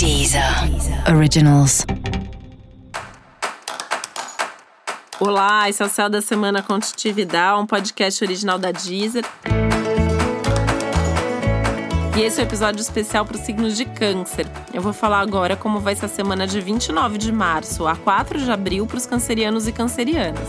Deezer Originals. Olá, esse é o Céu da Semana Contitividade, um podcast original da Deezer. E esse é o um episódio especial para os signos de câncer. Eu vou falar agora como vai ser a semana de 29 de março a 4 de abril para os cancerianos e cancerianas.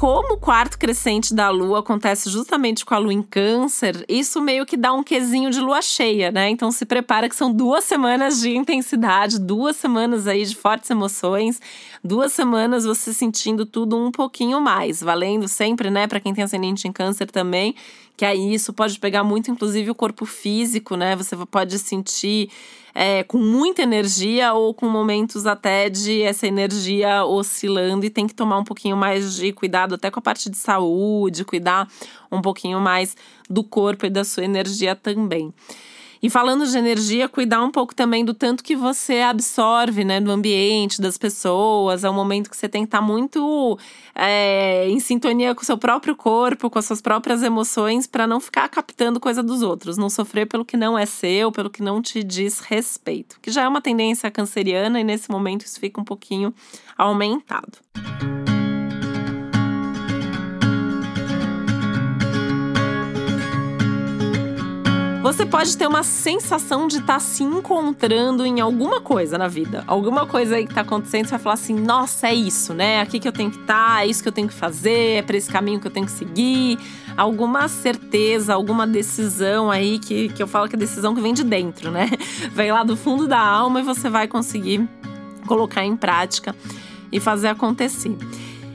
como o quarto crescente da lua acontece justamente com a lua em câncer, isso meio que dá um quesinho de lua cheia, né? Então se prepara que são duas semanas de intensidade, duas semanas aí de fortes emoções, duas semanas você sentindo tudo um pouquinho mais, valendo sempre, né, para quem tem ascendente em câncer também, que aí isso pode pegar muito, inclusive, o corpo físico, né? Você pode sentir é, com muita energia ou com momentos até de essa energia oscilando e tem que tomar um pouquinho mais de cuidado até com a parte de saúde, cuidar um pouquinho mais do corpo e da sua energia também. E falando de energia, cuidar um pouco também do tanto que você absorve, né, do ambiente, das pessoas. É um momento que você tem que estar muito é, em sintonia com o seu próprio corpo, com as suas próprias emoções, para não ficar captando coisa dos outros, não sofrer pelo que não é seu, pelo que não te diz respeito. Que já é uma tendência canceriana e nesse momento isso fica um pouquinho aumentado. Você pode ter uma sensação de estar tá se encontrando em alguma coisa na vida. Alguma coisa aí que tá acontecendo, você vai falar assim: nossa, é isso, né? Aqui que eu tenho que estar, tá, é isso que eu tenho que fazer, é para esse caminho que eu tenho que seguir. Alguma certeza, alguma decisão aí que, que eu falo que é decisão que vem de dentro, né? Vem lá do fundo da alma e você vai conseguir colocar em prática e fazer acontecer.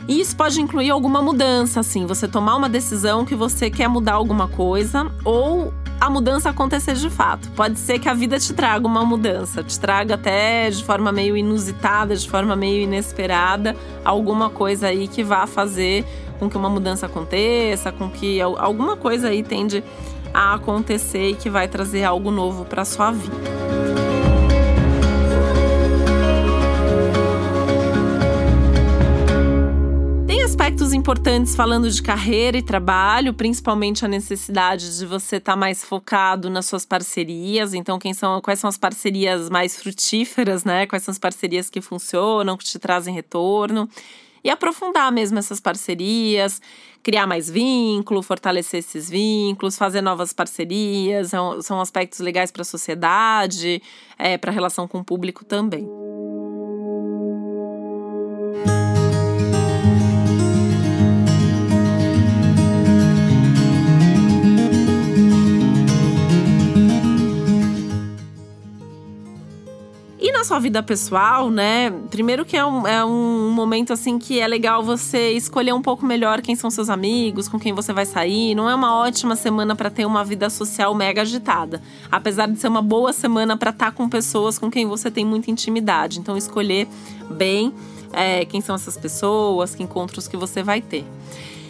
E isso pode incluir alguma mudança, assim, você tomar uma decisão que você quer mudar alguma coisa ou a mudança acontecer de fato. Pode ser que a vida te traga uma mudança, te traga até de forma meio inusitada, de forma meio inesperada, alguma coisa aí que vá fazer com que uma mudança aconteça, com que alguma coisa aí tende a acontecer e que vai trazer algo novo para sua vida. Importantes falando de carreira e trabalho, principalmente a necessidade de você estar tá mais focado nas suas parcerias. Então, quem são, quais são as parcerias mais frutíferas, né? Quais são as parcerias que funcionam, que te trazem retorno. E aprofundar mesmo essas parcerias, criar mais vínculo, fortalecer esses vínculos, fazer novas parcerias, são, são aspectos legais para a sociedade, é, para a relação com o público também. Sua vida pessoal, né? Primeiro que é um, é um momento assim que é legal você escolher um pouco melhor quem são seus amigos, com quem você vai sair. Não é uma ótima semana para ter uma vida social mega agitada, apesar de ser uma boa semana para estar tá com pessoas com quem você tem muita intimidade. Então escolher bem é, quem são essas pessoas, que encontros que você vai ter.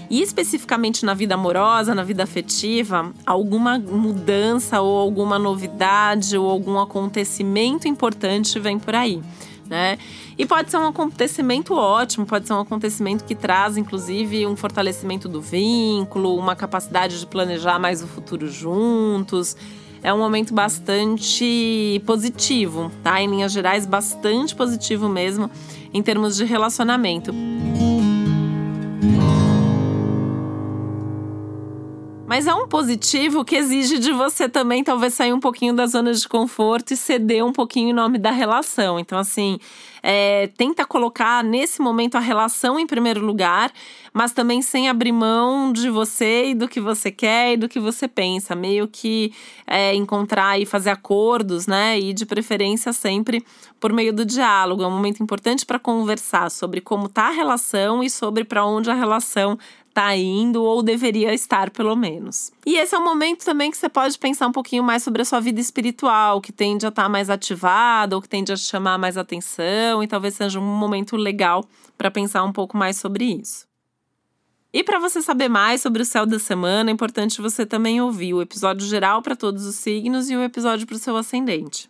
E especificamente na vida amorosa, na vida afetiva, alguma mudança ou alguma novidade ou algum acontecimento importante vem por aí. Né? E pode ser um acontecimento ótimo, pode ser um acontecimento que traz, inclusive, um fortalecimento do vínculo, uma capacidade de planejar mais o futuro juntos. É um momento bastante positivo, tá? Em linhas gerais, bastante positivo mesmo em termos de relacionamento. Mas é um positivo que exige de você também talvez sair um pouquinho da zona de conforto e ceder um pouquinho em nome da relação. Então, assim, é, tenta colocar nesse momento a relação em primeiro lugar, mas também sem abrir mão de você e do que você quer e do que você pensa. Meio que é, encontrar e fazer acordos, né? E de preferência sempre por meio do diálogo. É um momento importante para conversar sobre como está a relação e sobre para onde a relação está indo ou deveria estar, pelo menos. E esse é um momento também que você pode pensar um pouquinho mais sobre a sua vida espiritual, que tende a estar mais ativada ou que tende a chamar mais atenção, e talvez seja um momento legal para pensar um pouco mais sobre isso. E para você saber mais sobre o céu da semana, é importante você também ouvir o episódio geral para todos os signos e o episódio para o seu ascendente.